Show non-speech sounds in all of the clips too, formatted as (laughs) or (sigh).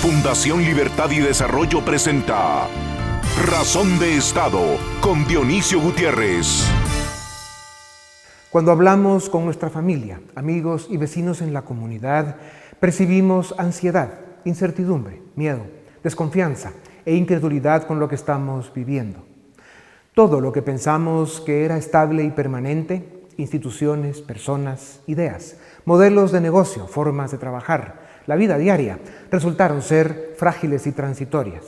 Fundación Libertad y Desarrollo presenta Razón de Estado con Dionisio Gutiérrez. Cuando hablamos con nuestra familia, amigos y vecinos en la comunidad, percibimos ansiedad, incertidumbre, miedo, desconfianza e incredulidad con lo que estamos viviendo. Todo lo que pensamos que era estable y permanente, instituciones, personas, ideas, modelos de negocio, formas de trabajar, la vida diaria, resultaron ser frágiles y transitorias.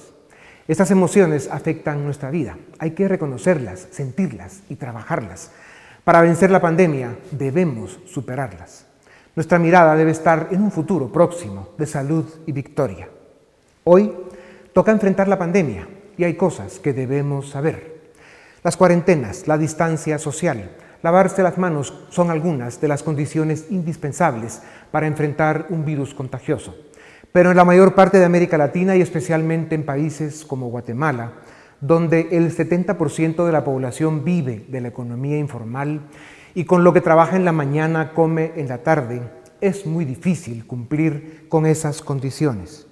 Estas emociones afectan nuestra vida. Hay que reconocerlas, sentirlas y trabajarlas. Para vencer la pandemia debemos superarlas. Nuestra mirada debe estar en un futuro próximo de salud y victoria. Hoy toca enfrentar la pandemia y hay cosas que debemos saber. Las cuarentenas, la distancia social, Lavarse las manos son algunas de las condiciones indispensables para enfrentar un virus contagioso. Pero en la mayor parte de América Latina y especialmente en países como Guatemala, donde el 70% de la población vive de la economía informal y con lo que trabaja en la mañana come en la tarde, es muy difícil cumplir con esas condiciones.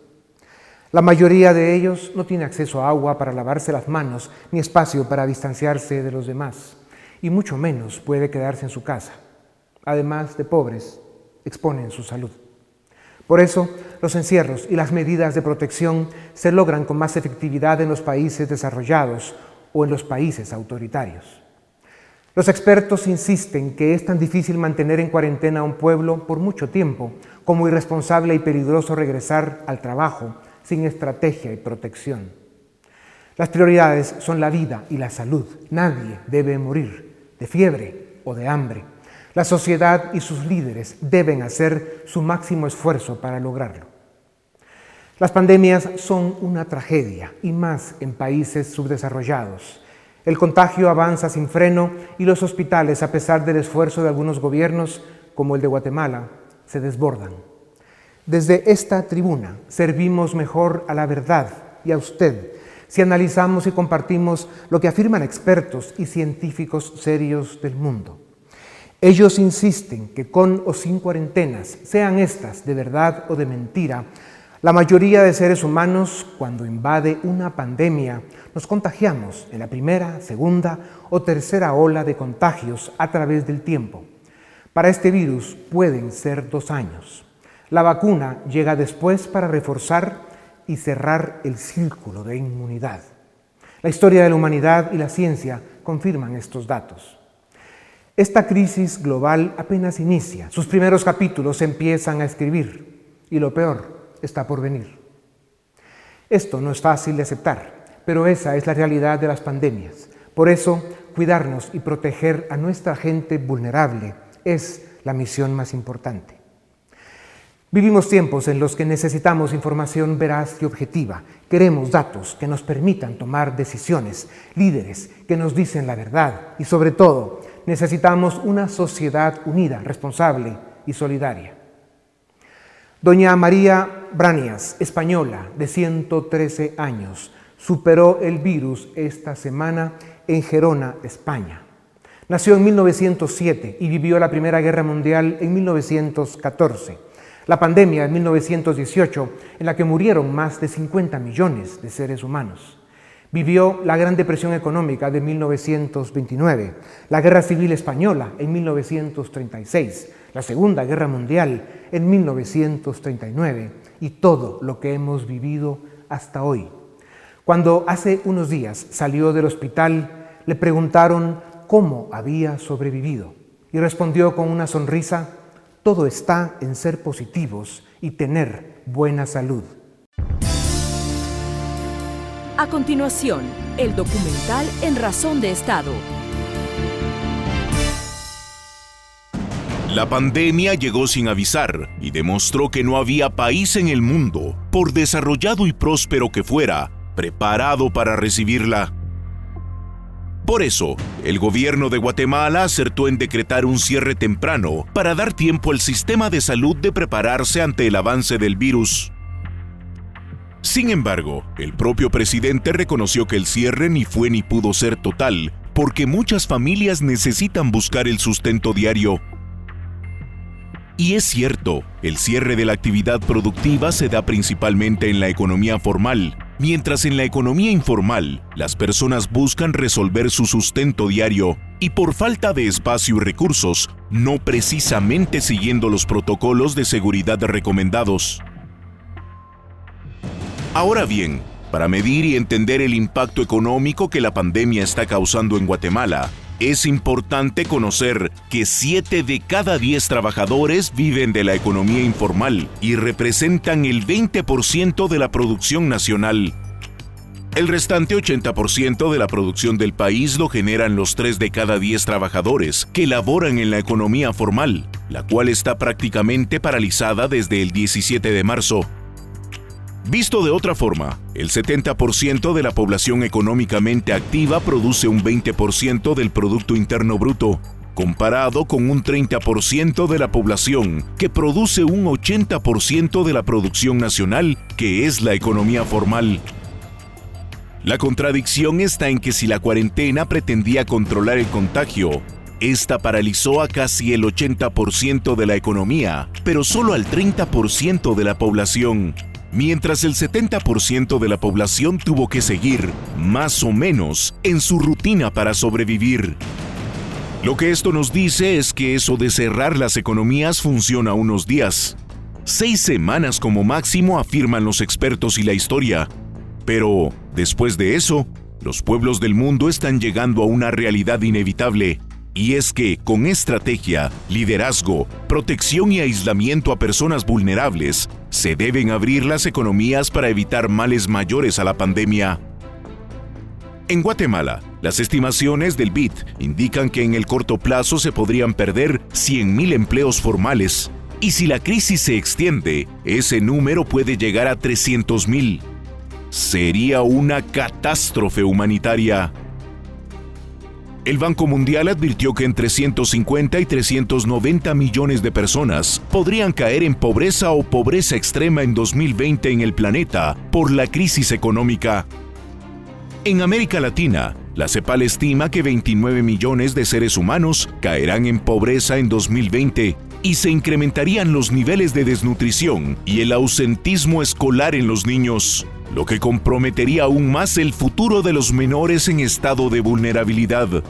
La mayoría de ellos no tiene acceso a agua para lavarse las manos ni espacio para distanciarse de los demás y mucho menos puede quedarse en su casa. Además de pobres, exponen su salud. Por eso, los encierros y las medidas de protección se logran con más efectividad en los países desarrollados o en los países autoritarios. Los expertos insisten que es tan difícil mantener en cuarentena a un pueblo por mucho tiempo como irresponsable y peligroso regresar al trabajo sin estrategia y protección. Las prioridades son la vida y la salud. Nadie debe morir de fiebre o de hambre. La sociedad y sus líderes deben hacer su máximo esfuerzo para lograrlo. Las pandemias son una tragedia, y más en países subdesarrollados. El contagio avanza sin freno y los hospitales, a pesar del esfuerzo de algunos gobiernos, como el de Guatemala, se desbordan. Desde esta tribuna servimos mejor a la verdad y a usted si analizamos y compartimos lo que afirman expertos y científicos serios del mundo. Ellos insisten que con o sin cuarentenas, sean estas de verdad o de mentira, la mayoría de seres humanos, cuando invade una pandemia, nos contagiamos en la primera, segunda o tercera ola de contagios a través del tiempo. Para este virus pueden ser dos años. La vacuna llega después para reforzar y cerrar el círculo de inmunidad. La historia de la humanidad y la ciencia confirman estos datos. Esta crisis global apenas inicia, sus primeros capítulos empiezan a escribir y lo peor está por venir. Esto no es fácil de aceptar, pero esa es la realidad de las pandemias. Por eso, cuidarnos y proteger a nuestra gente vulnerable es la misión más importante. Vivimos tiempos en los que necesitamos información veraz y objetiva. Queremos datos que nos permitan tomar decisiones, líderes que nos dicen la verdad y sobre todo necesitamos una sociedad unida, responsable y solidaria. Doña María Branias, española de 113 años, superó el virus esta semana en Gerona, España. Nació en 1907 y vivió la Primera Guerra Mundial en 1914 la pandemia de 1918, en la que murieron más de 50 millones de seres humanos. Vivió la Gran Depresión Económica de 1929, la Guerra Civil Española en 1936, la Segunda Guerra Mundial en 1939 y todo lo que hemos vivido hasta hoy. Cuando hace unos días salió del hospital, le preguntaron cómo había sobrevivido y respondió con una sonrisa, todo está en ser positivos y tener buena salud. A continuación, el documental En Razón de Estado. La pandemia llegó sin avisar y demostró que no había país en el mundo, por desarrollado y próspero que fuera, preparado para recibirla. Por eso, el gobierno de Guatemala acertó en decretar un cierre temprano para dar tiempo al sistema de salud de prepararse ante el avance del virus. Sin embargo, el propio presidente reconoció que el cierre ni fue ni pudo ser total, porque muchas familias necesitan buscar el sustento diario. Y es cierto, el cierre de la actividad productiva se da principalmente en la economía formal, mientras en la economía informal las personas buscan resolver su sustento diario y por falta de espacio y recursos, no precisamente siguiendo los protocolos de seguridad recomendados. Ahora bien, para medir y entender el impacto económico que la pandemia está causando en Guatemala, es importante conocer que 7 de cada 10 trabajadores viven de la economía informal y representan el 20% de la producción nacional. El restante 80% de la producción del país lo generan los 3 de cada 10 trabajadores que laboran en la economía formal, la cual está prácticamente paralizada desde el 17 de marzo Visto de otra forma, el 70% de la población económicamente activa produce un 20% del Producto Interno Bruto, comparado con un 30% de la población que produce un 80% de la producción nacional, que es la economía formal. La contradicción está en que si la cuarentena pretendía controlar el contagio, esta paralizó a casi el 80% de la economía, pero solo al 30% de la población mientras el 70% de la población tuvo que seguir, más o menos, en su rutina para sobrevivir. Lo que esto nos dice es que eso de cerrar las economías funciona unos días. Seis semanas como máximo afirman los expertos y la historia. Pero, después de eso, los pueblos del mundo están llegando a una realidad inevitable y es que con estrategia, liderazgo, protección y aislamiento a personas vulnerables, se deben abrir las economías para evitar males mayores a la pandemia. En Guatemala, las estimaciones del BID indican que en el corto plazo se podrían perder 100.000 empleos formales, y si la crisis se extiende, ese número puede llegar a 300.000. Sería una catástrofe humanitaria. El Banco Mundial advirtió que entre 150 y 390 millones de personas podrían caer en pobreza o pobreza extrema en 2020 en el planeta por la crisis económica. En América Latina, la CEPAL estima que 29 millones de seres humanos caerán en pobreza en 2020 y se incrementarían los niveles de desnutrición y el ausentismo escolar en los niños lo que comprometería aún más el futuro de los menores en estado de vulnerabilidad.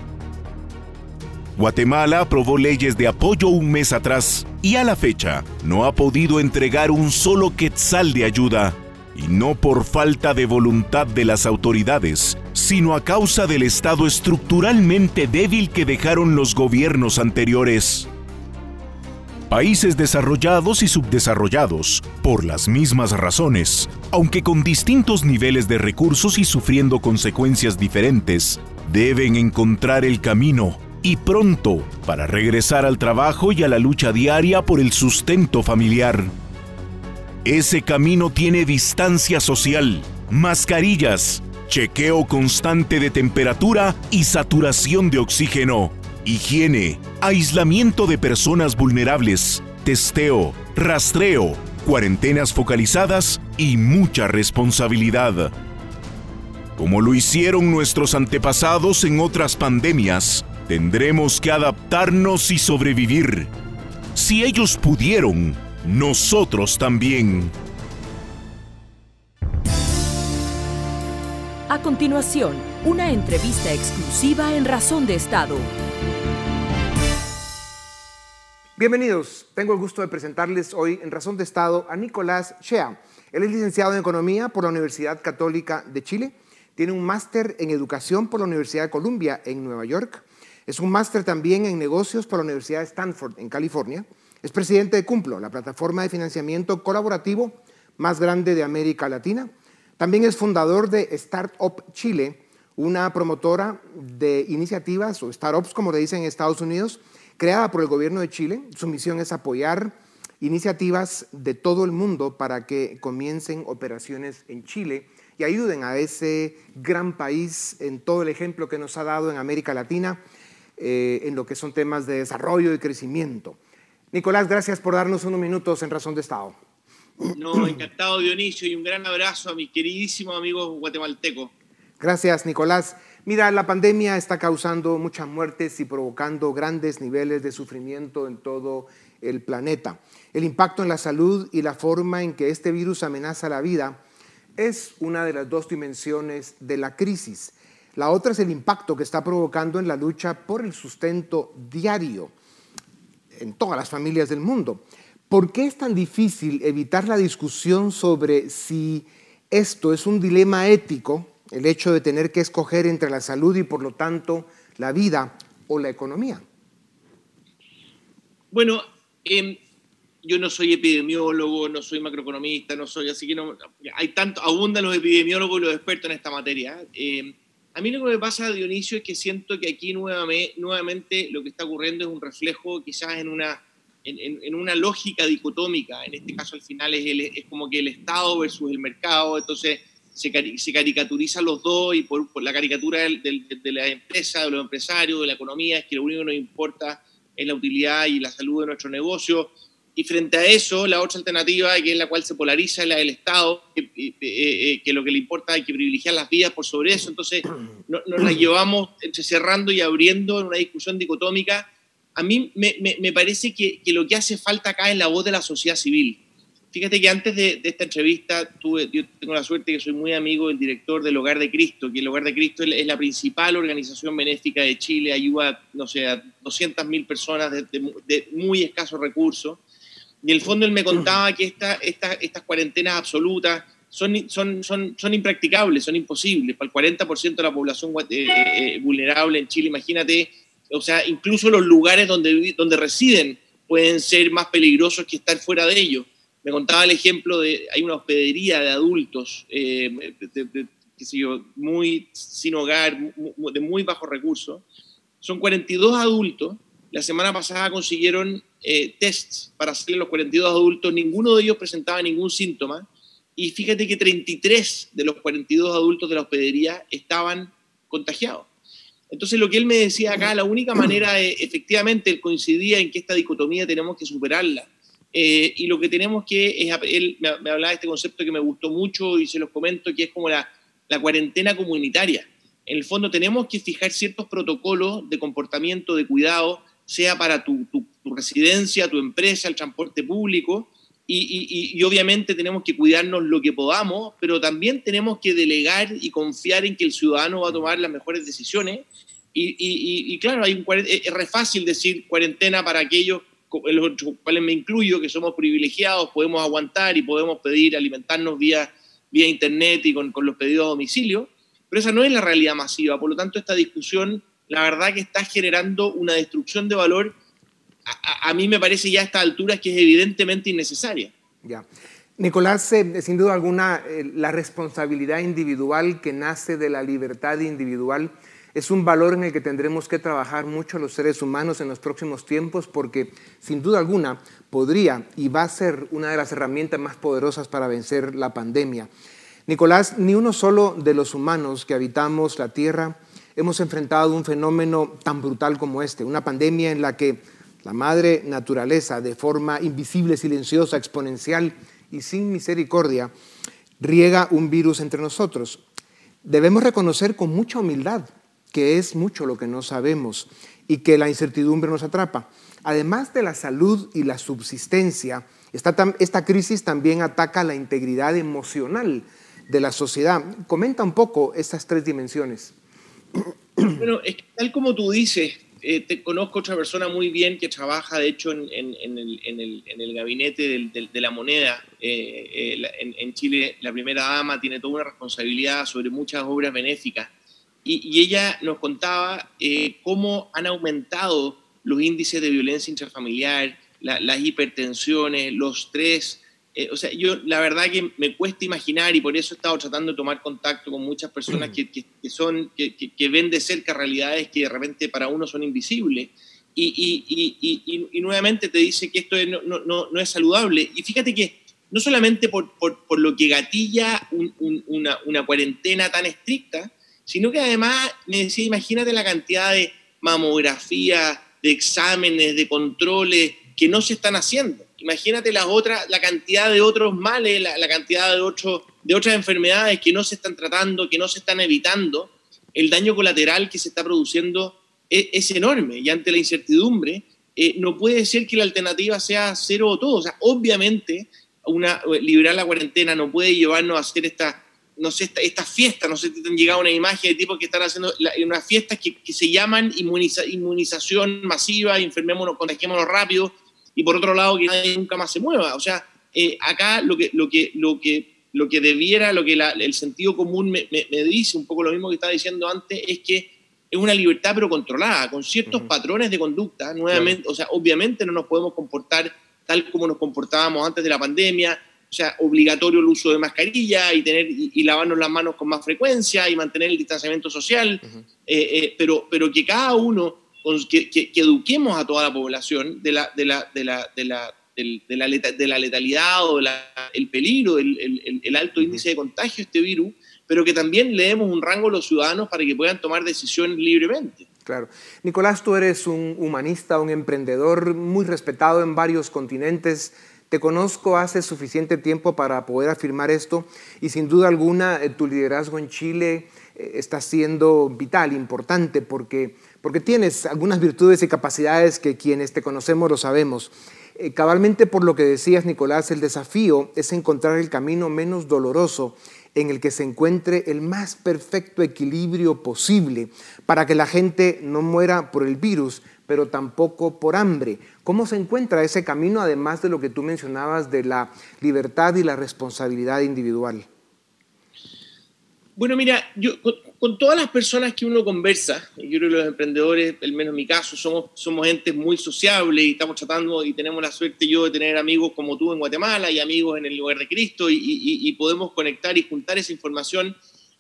Guatemala aprobó leyes de apoyo un mes atrás y a la fecha no ha podido entregar un solo quetzal de ayuda, y no por falta de voluntad de las autoridades, sino a causa del estado estructuralmente débil que dejaron los gobiernos anteriores. Países desarrollados y subdesarrollados, por las mismas razones, aunque con distintos niveles de recursos y sufriendo consecuencias diferentes, deben encontrar el camino y pronto para regresar al trabajo y a la lucha diaria por el sustento familiar. Ese camino tiene distancia social, mascarillas, chequeo constante de temperatura y saturación de oxígeno higiene, aislamiento de personas vulnerables, testeo, rastreo, cuarentenas focalizadas y mucha responsabilidad. Como lo hicieron nuestros antepasados en otras pandemias, tendremos que adaptarnos y sobrevivir. Si ellos pudieron, nosotros también. A continuación, una entrevista exclusiva en Razón de Estado. Bienvenidos. Tengo el gusto de presentarles hoy en Razón de Estado a Nicolás Shea. Él es licenciado en Economía por la Universidad Católica de Chile. Tiene un máster en Educación por la Universidad de Columbia en Nueva York. Es un máster también en Negocios por la Universidad de Stanford en California. Es presidente de Cumplo, la plataforma de financiamiento colaborativo más grande de América Latina. También es fundador de Startup Chile, una promotora de iniciativas o startups, como le dicen en Estados Unidos, creada por el gobierno de Chile. Su misión es apoyar iniciativas de todo el mundo para que comiencen operaciones en Chile y ayuden a ese gran país en todo el ejemplo que nos ha dado en América Latina eh, en lo que son temas de desarrollo y crecimiento. Nicolás, gracias por darnos unos minutos en Razón de Estado. No, encantado Dionisio y un gran abrazo a mis queridísimos amigos guatemaltecos. Gracias, Nicolás. Mira, la pandemia está causando muchas muertes y provocando grandes niveles de sufrimiento en todo el planeta. El impacto en la salud y la forma en que este virus amenaza la vida es una de las dos dimensiones de la crisis. La otra es el impacto que está provocando en la lucha por el sustento diario en todas las familias del mundo. ¿Por qué es tan difícil evitar la discusión sobre si esto es un dilema ético, el hecho de tener que escoger entre la salud y por lo tanto la vida o la economía? Bueno, em, yo no soy epidemiólogo, no soy macroeconomista, no soy, así que no, hay tanto, abundan los epidemiólogos y los expertos en esta materia. Em, a mí lo que me pasa, Dionisio, es que siento que aquí nuevamente, nuevamente lo que está ocurriendo es un reflejo quizás en una, en, una lógica dicotómica. En este caso, al final, es, es como que el Estado versus el mercado. Entonces, se, se caricaturizan los dos y por, la caricatura de la empresa, de los empresarios, de la economía, es que lo único que nos importa es la utilidad y la salud de nuestro negocio. Y frente a eso, la otra alternativa, que es la cual se polariza, es la del Estado, que, eh, eh, que lo que le importa es que privilegiar las vidas por sobre eso. Entonces, nos la llevamos entre cerrando y abriendo en una discusión dicotómica. A mí me, me, parece que, que, lo que hace falta acá es la voz de la sociedad civil. Fíjate que antes de, esta entrevista, tuve, yo tengo la suerte que soy muy amigo del director del Hogar de Cristo, que el Hogar de Cristo es la principal organización benéfica de Chile, ayuda, no sé, a 200.000 personas de, muy escasos recursos y en el fondo él me contaba que esta, estas cuarentenas absolutas son, impracticables, son imposibles. Para el 40% de la población eh, eh, vulnerable en Chile, imagínate, o sea, incluso los lugares donde, donde residen pueden ser más peligrosos que estar fuera de ellos. Me contaba el ejemplo de, hay una hospedería de adultos, eh, yo, muy sin hogar, de muy bajos recursos. Son 42 adultos. La semana pasada consiguieron eh, tests para hacerle los 42 adultos, ninguno de ellos presentaba ningún síntoma. Y fíjate que 33 de los 42 adultos de la hospedería estaban contagiados. Entonces, lo que él me decía acá, la única manera, efectivamente, él coincidía en que esta dicotomía tenemos que superarla. Eh, y lo que tenemos que, es, él me, hablaba de este concepto que me gustó mucho y se los comento, que es como la, la cuarentena comunitaria. En el fondo tenemos que fijar ciertos protocolos de comportamiento, de cuidado, sea para tu, tu, residencia, tu empresa, el transporte público, y, y, obviamente tenemos que cuidarnos lo que podamos, pero también tenemos que delegar y confiar en que el ciudadano va a tomar las mejores decisiones. Y, claro, hay un, es re fácil decir cuarentena para aquellos, los cuales me incluyo, que somos privilegiados, podemos aguantar y podemos pedir alimentarnos vía, vía internet y con, con los pedidos a domicilio, pero esa no es la realidad masiva. Por lo tanto, esta discusión la verdad que está generando una destrucción de valor, a, mí me parece ya a esta altura que es evidentemente innecesaria. Ya. Nicolás, eh, sin duda alguna, eh, la responsabilidad individual que nace de la libertad individual es un valor en el que tendremos que trabajar mucho los seres humanos en los próximos tiempos porque sin duda alguna podría y va a ser una de las herramientas más poderosas para vencer la pandemia. Nicolás, ni uno solo de los humanos que habitamos la Tierra hemos enfrentado un fenómeno tan brutal como este, una pandemia en la que la madre naturaleza, de forma invisible, silenciosa, exponencial y sin misericordia, riega un virus entre nosotros. Debemos reconocer con mucha humildad que es mucho lo que no sabemos y que la incertidumbre nos atrapa. Además de la salud y la subsistencia, esta, crisis también ataca la integridad emocional de la sociedad. Comenta un poco estas tres dimensiones. Bueno, es que tal como tú dices, eh, te conozco otra persona muy bien que trabaja, de hecho, en, el, gabinete de la moneda. Eh, eh, en, Chile, la primera dama tiene toda una responsabilidad sobre muchas obras benéficas. Y, ella nos contaba cómo han aumentado los índices de violencia intrafamiliar, las hipertensiones, los estrés, eh, o sea, yo la verdad que me cuesta imaginar y por eso he estado tratando de tomar contacto con muchas personas que, que, son, que, que, ven de cerca realidades que de repente para uno son invisibles. Y, y, y, y nuevamente te dice que esto no, no, no, es saludable. Y fíjate que no solamente por, por, por lo que gatilla una, una, cuarentena tan estricta, sino que además me decía, imagínate la cantidad de mamografía, de exámenes, de controles que no se están haciendo imagínate las otras, la cantidad de otros males, la, cantidad de, otro, de otras enfermedades que no se están tratando, que no se están evitando. El daño colateral que se está produciendo es, enorme y ante la incertidumbre eh, no puede ser que la alternativa sea cero o todo. O sea, obviamente, una, liberar la cuarentena no puede llevarnos a hacer esta, no sé, estas fiestas, no sé si te han llegado una imagen de tipo que están haciendo unas fiestas que, se llaman inmunización masiva, enfermémonos, contagiémonos rápido, y por otro lado que nadie nunca más se mueva. O sea, eh, acá lo que, lo que, lo que, lo que debiera, lo que el sentido común me, me, dice, un poco lo mismo que estaba diciendo antes, es que es una libertad pero controlada, con ciertos patrones de conducta. Nuevamente, o sea, obviamente no nos podemos comportar tal como nos comportábamos antes de la pandemia, o sea, obligatorio el uso de mascarilla y, tener, y, lavarnos las manos con más frecuencia y mantener el distanciamiento social, eh, eh, pero, pero que cada uno, que, que, eduquemos a toda la población de la, de la, de la, de la, de la, de la letalidad o el peligro, el, el, alto índice de contagio de este virus, pero que también le demos un rango a los ciudadanos para que puedan tomar decisiones libremente. Claro. Nicolás, tú eres un humanista, un emprendedor muy respetado en varios continentes. Te conozco hace suficiente tiempo para poder afirmar esto y sin duda alguna eh, tu liderazgo en Chile eh, está siendo vital, importante, porque, porque tienes algunas virtudes y capacidades que quienes te conocemos lo sabemos. Eh, cabalmente por lo que decías, Nicolás, el desafío es encontrar el camino menos doloroso en el que se encuentre el más perfecto equilibrio posible para que la gente no muera por el virus, pero tampoco por hambre. ¿Cómo se encuentra ese camino, además de lo que tú mencionabas de la libertad y la responsabilidad individual? Bueno, mira, yo con, todas las personas que uno conversa, yo creo que los emprendedores, al menos en mi caso, somos, somos gente muy sociable y estamos tratando y tenemos la suerte yo de tener amigos como tú en Guatemala y amigos en el lugar de Cristo y, y, podemos conectar y juntar esa información.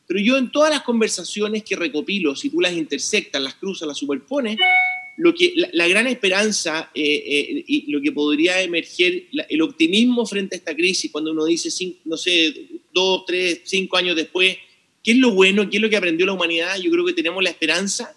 Pero yo en todas las conversaciones que recopilo, si tú las intersectas, las cruzas, las superpones, lo que, la, gran esperanza eh, eh, y lo que podría emerger, el optimismo frente a esta crisis, cuando uno dice, no sé, dos, tres, cinco años después, ¿Qué es lo bueno? ¿Qué es lo que aprendió la humanidad? Yo creo que tenemos la esperanza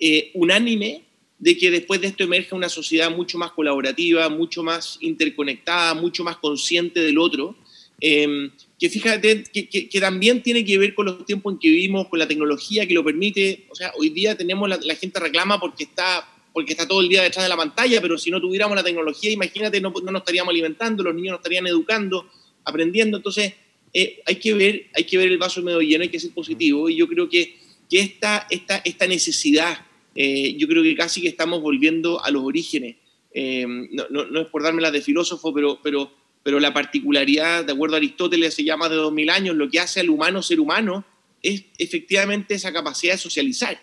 eh, unánime de que después de esto emerja una sociedad mucho más colaborativa, mucho más interconectada, mucho más consciente del otro, em, que fíjate que, también tiene que ver con los tiempos en que vivimos, con la tecnología que lo permite. O sea, hoy día tenemos la, gente reclama porque está, porque está todo el día detrás de la pantalla, pero si no tuviéramos la tecnología, imagínate, no, no nos estaríamos alimentando, los niños no estarían educando, aprendiendo. Entonces, eh, hay, que ver, hay que ver el vaso medio lleno, hay que ser positivo. Y yo creo que, que esta, esta, esta necesidad, eh, yo creo que casi que estamos volviendo a los orígenes. Eh, no, no, es por dármela de filósofo, pero, pero, pero la particularidad, de acuerdo a Aristóteles, se llama de 2000 años, lo que hace al humano ser humano es efectivamente esa capacidad de socializar.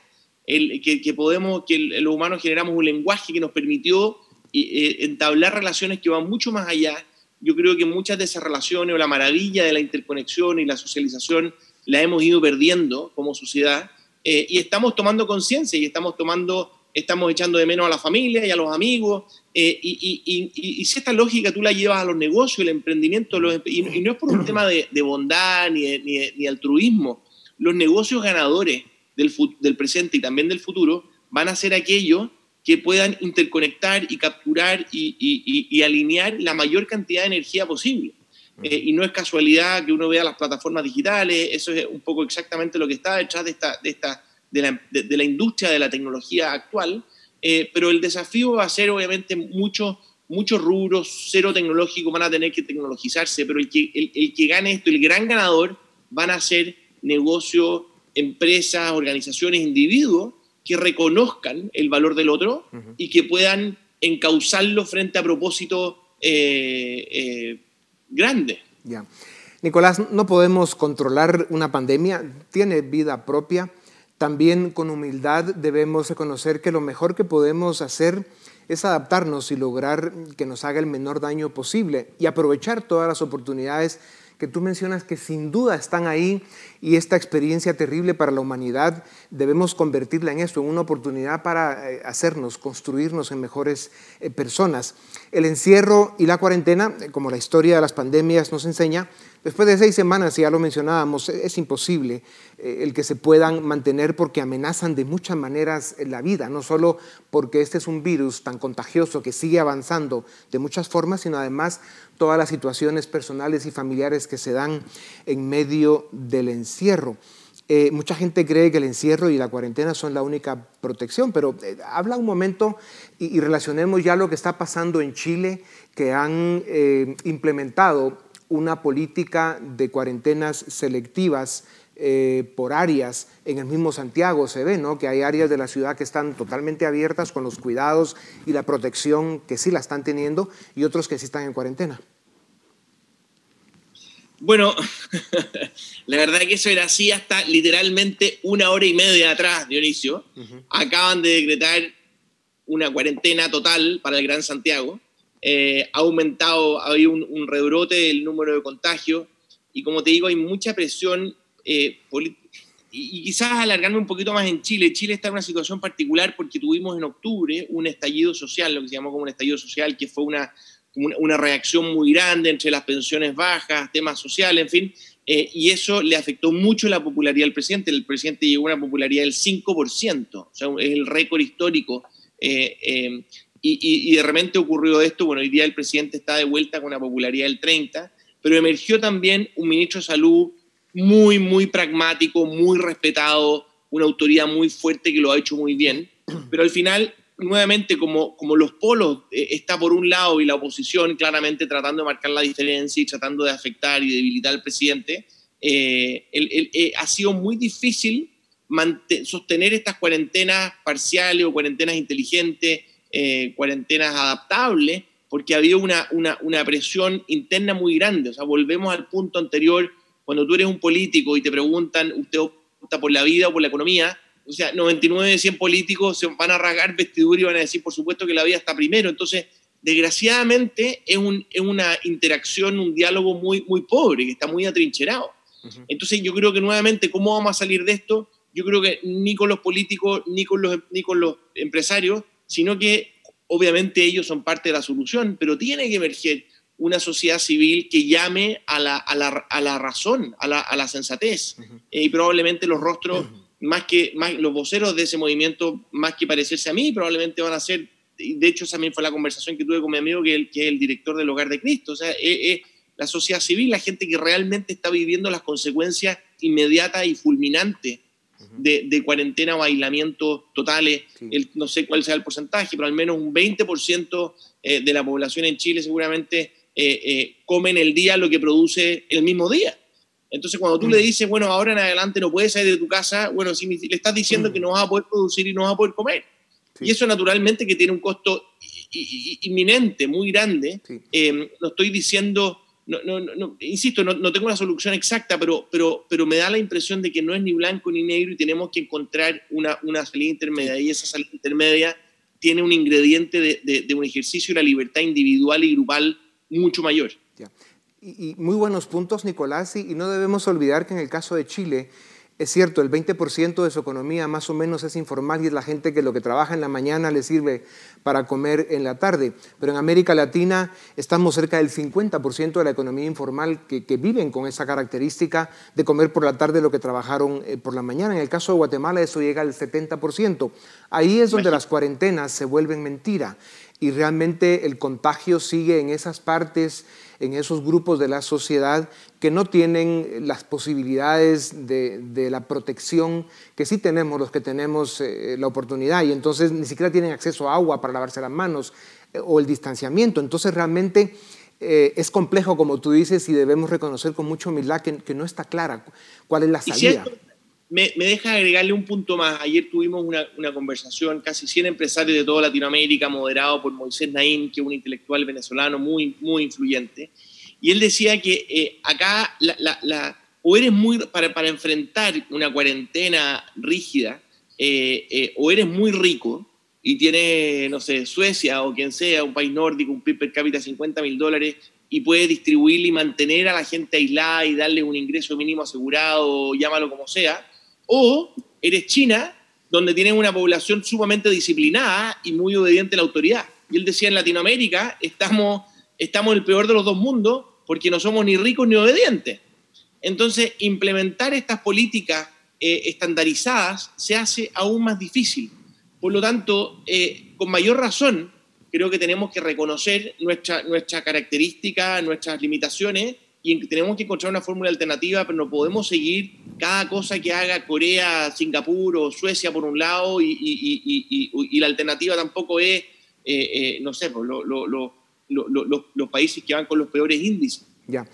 El, que, que, podemos, que los humanos generamos un lenguaje que nos permitió entablar relaciones que van mucho más allá. Yo creo que muchas de esas relaciones o la maravilla de la interconexión y la socialización la hemos ido perdiendo como sociedad eh, y estamos tomando conciencia y estamos tomando, estamos echando de menos a la familia y a los amigos eh, y, si esta lógica tú la llevas a los negocios, el emprendimiento, y, no es por un tema de, bondad ni, ni, altruismo, los negocios ganadores del, del presente y también del futuro van a ser aquellos que puedan interconectar y capturar y, alinear la mayor cantidad de energía posible. Eh, y no es casualidad que uno vea las plataformas digitales, eso es un poco exactamente lo que está detrás de, esta, de, esta, de, la, de, la, industria de la tecnología actual, eh, pero el desafío va a ser obviamente muchos muchos rubros cero tecnológicos van a tener que tecnologizarse, pero el que, el, el que gane esto, el gran ganador, van a ser negocios, empresas, organizaciones, individuos que reconozcan el valor del otro y que puedan encauzarlo frente a propósitos eh, eh, grandes. Ya. Nicolás, no podemos controlar una pandemia, tiene vida propia. También con humildad debemos reconocer que lo mejor que podemos hacer es adaptarnos y lograr que nos haga el menor daño posible y aprovechar todas las oportunidades que tú mencionas que sin duda están ahí y esta experiencia terrible para la humanidad debemos convertirla en esto, en una oportunidad para eh, hacernos, construirnos en mejores eh, personas. El encierro y la cuarentena, eh, como la historia de las pandemias nos enseña, Después de seis semanas, ya lo mencionábamos, es imposible eh, el que se puedan mantener porque amenazan de muchas maneras la vida, no solo porque este es un virus tan contagioso que sigue avanzando de muchas formas, sino además todas las situaciones personales y familiares que se dan en medio del encierro. Eh, mucha gente cree que el encierro y la cuarentena son la única protección, pero eh, habla un momento y, relacionemos ya lo que está pasando en Chile, que han eh, implementado una política de cuarentenas selectivas por áreas. En el mismo Santiago se ve ¿no? que hay áreas de la ciudad que están totalmente abiertas con los cuidados y la protección que sí la están teniendo y otros que sí están en cuarentena. Bueno, (laughs) la verdad que eso era así hasta literalmente una hora y media atrás, Dionisio. Acaban de decretar una cuarentena total para el Gran Santiago. Eh, ha aumentado, ha habido un, rebrote del número de contagios y como te digo, hay mucha presión eh, y, quizás alargarme un poquito más en Chile. Chile está en una situación particular porque tuvimos en octubre un estallido social, lo que se llamó como un estallido social, que fue una, una reacción muy grande entre las pensiones bajas, temas sociales, en fin, eh, y eso le afectó mucho la popularidad del presidente. El presidente llegó a una popularidad del 5%, o sea, es el récord histórico. Y, de repente ocurrió esto, bueno, hoy día el presidente está de vuelta con una popularidad del 30%, pero emergió también un ministro de salud muy, muy pragmático, muy respetado, una autoridad muy fuerte que lo ha hecho muy bien, pero al final nuevamente, como, como los polos eh, está por un lado y la oposición claramente tratando de marcar la diferencia y tratando de afectar y debilitar al presidente, eh, eh, ha sido muy difícil sostener estas cuarentenas parciales o cuarentenas inteligentes, cuarentenas adaptables, porque había una, una, una presión interna muy grande. O sea, volvemos al punto anterior, cuando tú eres un político y te preguntan, ¿usted opta por la vida o por la economía? o sea, 99 de 100 políticos se van a rasgar vestidura y van a decir, por supuesto, que la vida está primero. Entonces, desgraciadamente, es, una interacción, un diálogo muy, muy pobre, que está muy atrincherado. Entonces, yo creo que nuevamente, ¿cómo vamos a salir de esto? Yo creo que ni con los políticos, ni con los, ni con los empresarios, sino que obviamente ellos son parte de la solución, pero tiene que emerger una sociedad civil que llame a la, a la, razón, a la, a la sensatez. Eh, y probablemente los rostros más que más, los voceros de ese movimiento, más que parecerse a mí, probablemente van a ser, de hecho esa también fue la conversación que tuve con mi amigo, que, es el director del Hogar de Cristo, o sea, es, la sociedad civil, la gente que realmente está viviendo las consecuencias inmediatas y fulminantes de, cuarentena o aislamiento totales, no sé cuál sea el porcentaje, pero al menos un 20% eh, de la población en Chile seguramente eh, eh, come en el día lo que produce el mismo día. Entonces, cuando tú le mm. dices, bueno, ahora en adelante no puedes salir de tu casa, bueno, si le estás diciendo que mm. no vas a poder producir y no vas a poder comer. Y eso naturalmente que tiene un costo inminente, muy grande. Em, no estoy diciendo, no, no, no, insisto, no, tengo una solución exacta, pero, pero, pero me da la impresión de que no es ni blanco ni negro y tenemos que encontrar una, una salida intermedia. Y esa salida intermedia tiene un ingrediente de, de, un ejercicio de la libertad individual y grupal mucho mayor. Y, muy buenos puntos, Nicolás, y, no debemos olvidar que en el caso de Chile, es cierto, el 20% de su economía más o menos es informal y es la gente que lo que trabaja en la mañana le sirve para comer en la tarde. Pero en América Latina estamos cerca del 50% de la economía informal que, viven con esa característica de comer por la tarde lo que trabajaron eh, por la mañana. En el caso de Guatemala eso llega al 70%. Ahí es donde las cuarentenas se vuelven mentira y realmente el contagio sigue en esas partes en esos grupos de la sociedad que no tienen las posibilidades de, la protección que sí tenemos los que tenemos eh, la oportunidad y entonces ni siquiera tienen acceso a agua para lavarse las manos eh, o el distanciamiento. Entonces realmente eh, es complejo, como tú dices, y debemos reconocer con mucha humildad que, no está clara cuál es la salida me, deja agregarle un punto más. Ayer tuvimos una, conversación, casi 100 empresarios de toda Latinoamérica, moderado por Moisés Naín, que es un intelectual venezolano muy, muy influyente. Y él decía que eh, acá o eres muy, para, para, enfrentar una cuarentena rígida, eh, eh, o eres muy rico y tienes, no sé, Suecia o quien sea, un país nórdico, un PIB per cápita de 50 mil dólares, y puedes distribuir y mantener a la gente aislada y darle un ingreso mínimo asegurado, llámalo como sea, o eres China, donde tienes una población sumamente disciplinada y muy obediente a la autoridad. Y él decía, en Latinoamérica estamos, estamos el peor de los dos mundos porque no somos ni ricos ni obedientes. Entonces, implementar estas políticas eh, estandarizadas se hace aún más difícil. Por lo tanto, eh, con mayor razón, creo que tenemos que reconocer nuestra, nuestra característica, nuestras limitaciones y tenemos que encontrar una fórmula alternativa, pero no podemos seguir cada cosa que haga Corea, Singapur o Suecia por un lado y, la alternativa tampoco es, eh, no sé, pues, los países que van con los peores índices. Ya.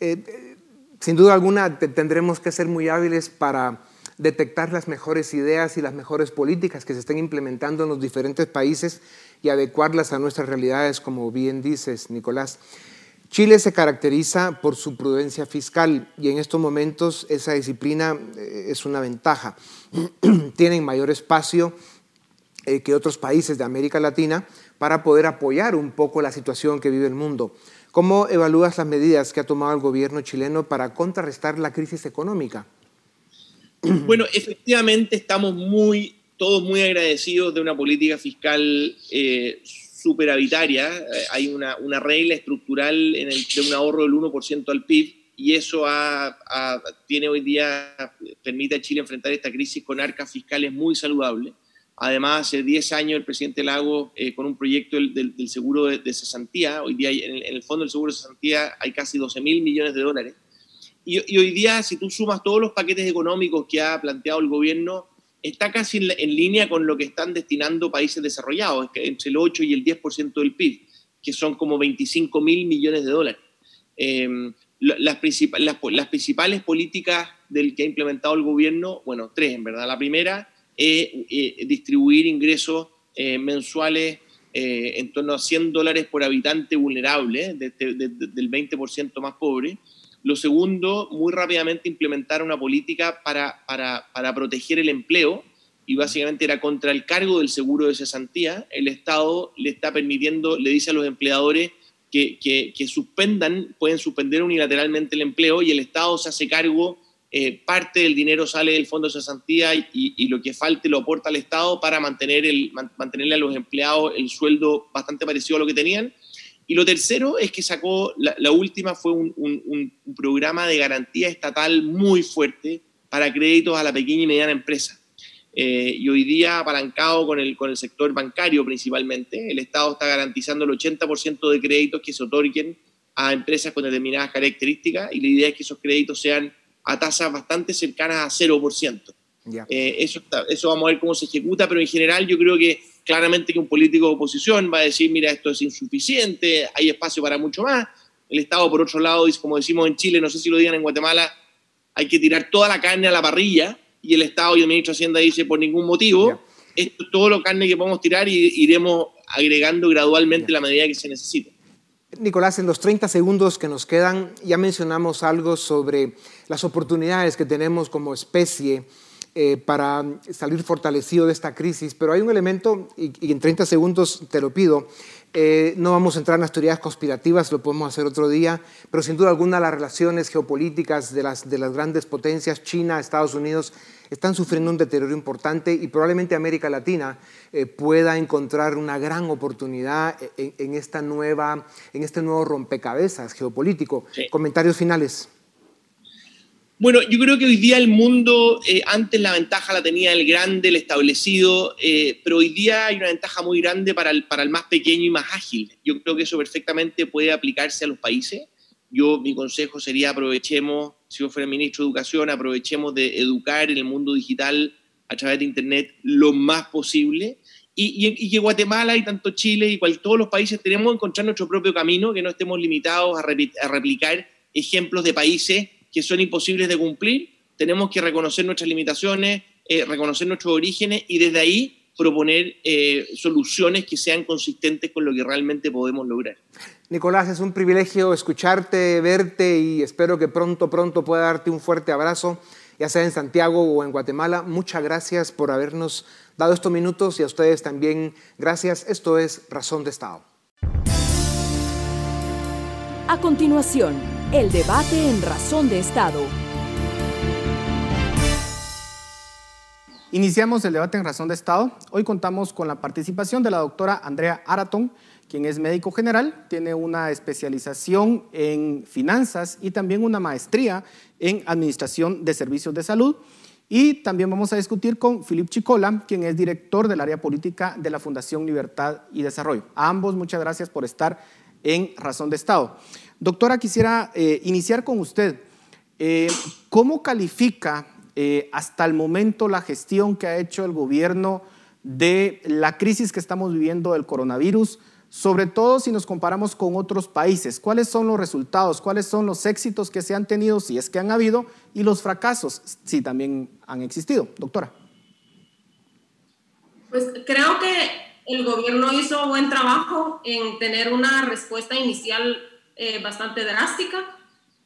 Eh, sin duda alguna tendremos que ser muy hábiles para detectar las mejores ideas y las mejores políticas que se estén implementando en los diferentes países y adecuarlas a nuestras realidades, como bien dices, Nicolás. Chile se caracteriza por su prudencia fiscal y en estos momentos esa disciplina eh, es una ventaja. (clears throat) Tienen mayor espacio eh, que otros países de América Latina para poder apoyar un poco la situación que vive el mundo. ¿Cómo evalúas las medidas que ha tomado el gobierno chileno para contrarrestar la crisis económica? (clears throat) Bueno, efectivamente estamos muy, todos muy agradecidos de una política fiscal eh, superavitaria, eh, hay una, una, regla estructural en el, de un ahorro del 1% al PIB y eso tiene hoy día, permite a Chile enfrentar esta crisis con arcas fiscales muy saludables. Además, hace 10 años el presidente Lago, eh, con un proyecto del, del, seguro de, cesantía, hoy día en el, en el, fondo del seguro de cesantía hay casi 12 mil millones de dólares. Y, y, hoy día, si tú sumas todos los paquetes económicos que ha planteado el gobierno, está casi en, línea con lo que están destinando países desarrollados, entre el 8 y el 10% del PIB, que son como 25 mil millones de dólares. Em, las, las, principales políticas del que ha implementado el gobierno, bueno, tres en verdad. La primera es eh, distribuir ingresos eh, mensuales eh, en torno a 100 dólares por habitante vulnerable, del 20% más pobre. Lo segundo, muy rápidamente implementar una política para, para, para, proteger el empleo y básicamente era contra el cargo del seguro de cesantía. El Estado le está permitiendo, le dice a los empleadores que, que suspendan, pueden suspender unilateralmente el empleo y el Estado se hace cargo, eh, parte del dinero sale del fondo de cesantía y, lo que falte lo aporta al Estado para mantener el, mantenerle a los empleados el sueldo bastante parecido a lo que tenían y lo tercero es que sacó, la, última fue un, programa de garantía estatal muy fuerte para créditos a la pequeña y mediana empresa. Eh, y hoy día, apalancado con el, con el sector bancario principalmente, el Estado está garantizando el 80% de créditos que se otorguen a empresas con determinadas características y la idea es que esos créditos sean a tasas bastante cercanas a 0%. Eh, eso, eso vamos a ver cómo se ejecuta, pero en general yo creo que claramente que un político de oposición va a decir, mira, esto es insuficiente, hay espacio para mucho más. El Estado, por otro lado, como decimos en Chile, no sé si lo digan en Guatemala, hay que tirar toda la carne a la parrilla y el Estado y el ministro de Hacienda dice, por ningún motivo, esto es todo lo carne que podemos tirar y iremos agregando gradualmente la medida que se necesite. Nicolás, en los 30 segundos que nos quedan, ya mencionamos algo sobre las oportunidades que tenemos como especie eh, para salir fortalecido de esta crisis, pero hay un elemento, y, en 30 segundos te lo pido, eh, no vamos a entrar en las teorías conspirativas, lo podemos hacer otro día, pero sin duda alguna las relaciones geopolíticas de las, de las grandes potencias, China, Estados Unidos, están sufriendo un deterioro importante y probablemente América Latina eh, pueda encontrar una gran oportunidad en, esta nueva, en este nuevo rompecabezas geopolítico. Comentarios finales. Bueno, yo creo que hoy día el mundo, eh, antes la ventaja la tenía el grande, el establecido, eh, pero hoy día hay una ventaja muy grande para el, para el más pequeño y más ágil. Yo creo que eso perfectamente puede aplicarse a los países. Yo, mi consejo sería aprovechemos, si yo fuera ministro de Educación, aprovechemos de educar en el mundo digital a través de Internet lo más posible. Y, y, que Guatemala y tanto Chile y cual, todos los países tenemos que encontrar nuestro propio camino, que no estemos limitados a, a replicar ejemplos de países que son imposibles de cumplir, tenemos que reconocer nuestras limitaciones, eh, reconocer nuestros orígenes y desde ahí proponer eh, soluciones que sean consistentes con lo que realmente podemos lograr. Nicolás, es un privilegio escucharte, verte y espero que pronto, pronto pueda darte un fuerte abrazo, ya sea en Santiago o en Guatemala. Muchas gracias por habernos dado estos minutos y a ustedes también gracias. Esto es Razón de Estado. A continuación, el debate en Razón de Estado. Iniciamos el debate en Razón de Estado. Hoy contamos con la participación de la doctora Andrea Araton, quien es médico general, tiene una especialización en finanzas y también una maestría en administración de servicios de salud. Y también vamos a discutir con Filip Chicola, quien es director del área política de la Fundación Libertad y Desarrollo. A ambos muchas gracias por estar en Razón de Estado. Doctora, quisiera eh, iniciar con usted. Eh, ¿Cómo califica eh, hasta el momento la gestión que ha hecho el gobierno de la crisis que estamos viviendo del coronavirus? sobre todo si nos comparamos con otros países. ¿Cuáles son los resultados? ¿Cuáles son los éxitos que se han tenido, si es que han habido, y los fracasos, si también han existido? Doctora. Pues creo que el gobierno hizo buen trabajo en tener una respuesta inicial eh, bastante drástica,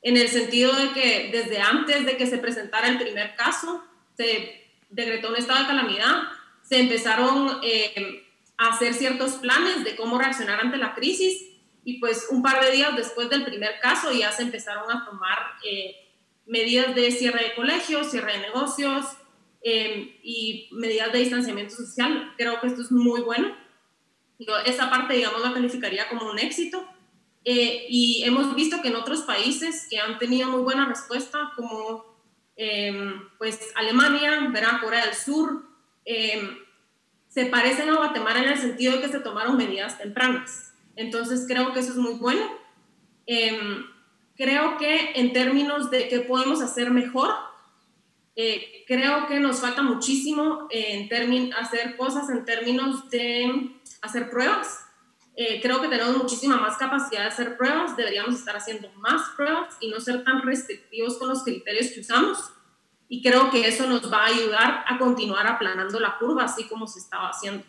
en el sentido de que desde antes de que se presentara el primer caso, se decretó un estado de calamidad, se empezaron... Eh, hacer ciertos planes de cómo reaccionar ante la crisis y pues un par de días después del primer caso ya se empezaron a tomar eh, medidas de cierre de colegios, cierre de negocios y medidas de distanciamiento social. Creo que esto es muy bueno. Esa parte, digamos, la calificaría como un éxito. Eh, y hemos visto que en otros países que han tenido muy buena respuesta, como em, pues Alemania, verán Corea del Sur, em, se parecen a Guatemala en el sentido de que se tomaron medidas tempranas. Entonces creo que eso es muy bueno. Em, creo que en términos de qué podemos hacer mejor, eh, creo que nos falta muchísimo en hacer cosas en términos de hacer pruebas. Eh, creo que tenemos muchísima más capacidad de hacer pruebas, deberíamos estar haciendo más pruebas y no ser tan restrictivos con los criterios que usamos y creo que eso nos va a ayudar a continuar aplanando la curva, así como se estaba haciendo.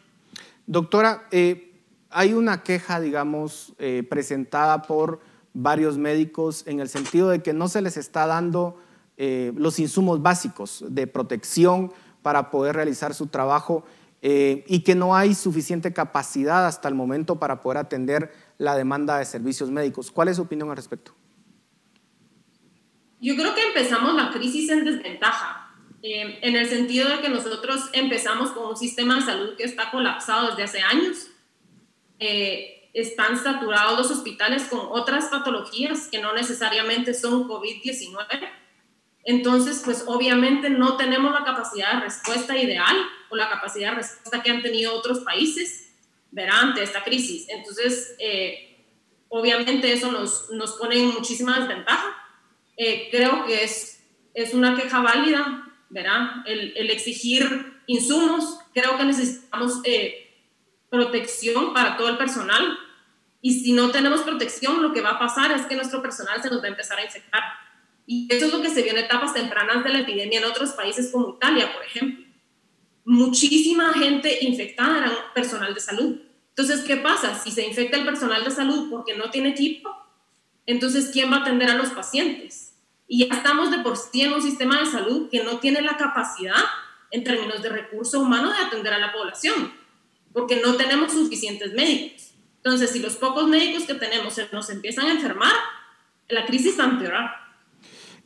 Doctora, eh, hay una queja, digamos, eh, presentada por varios médicos en el sentido de que no se les está dando eh, los insumos básicos de protección para poder realizar su trabajo y que no hay suficiente capacidad hasta el momento para poder atender la demanda de servicios médicos. ¿Cuál es su opinión al respecto? Yo creo que empezamos la crisis en desventaja, eh, en el sentido de que nosotros empezamos con un sistema de salud que está colapsado desde hace años. Eh, están saturados los hospitales con otras patologías que no necesariamente son COVID-19. Entonces, pues obviamente no tenemos la capacidad de respuesta ideal o la capacidad de respuesta que han tenido otros países verán, ante esta crisis. Entonces, eh, obviamente eso nos, nos pone en muchísima desventaja eh, creo que es, es una queja válida, ¿verdad? El, el exigir insumos, creo que necesitamos eh, protección para todo el personal y si no tenemos protección, lo que va a pasar es que nuestro personal se nos va a empezar a infectar. Y eso es lo que se vio en etapas tempranas de la epidemia en otros países como Italia, por ejemplo. Muchísima gente infectada era personal de salud. Entonces, ¿qué pasa? Si se infecta el personal de salud porque no tiene equipo, entonces, ¿quién va a atender a los pacientes? Y ya estamos de por sí en un sistema de salud que no tiene la capacidad en términos de recurso humano de atender a la población, porque no tenemos suficientes médicos. Entonces, si los pocos médicos que tenemos se nos empiezan a enfermar, la crisis va a empeorar.